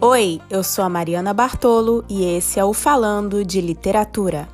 Oi, eu sou a Mariana Bartolo e esse é o Falando de Literatura.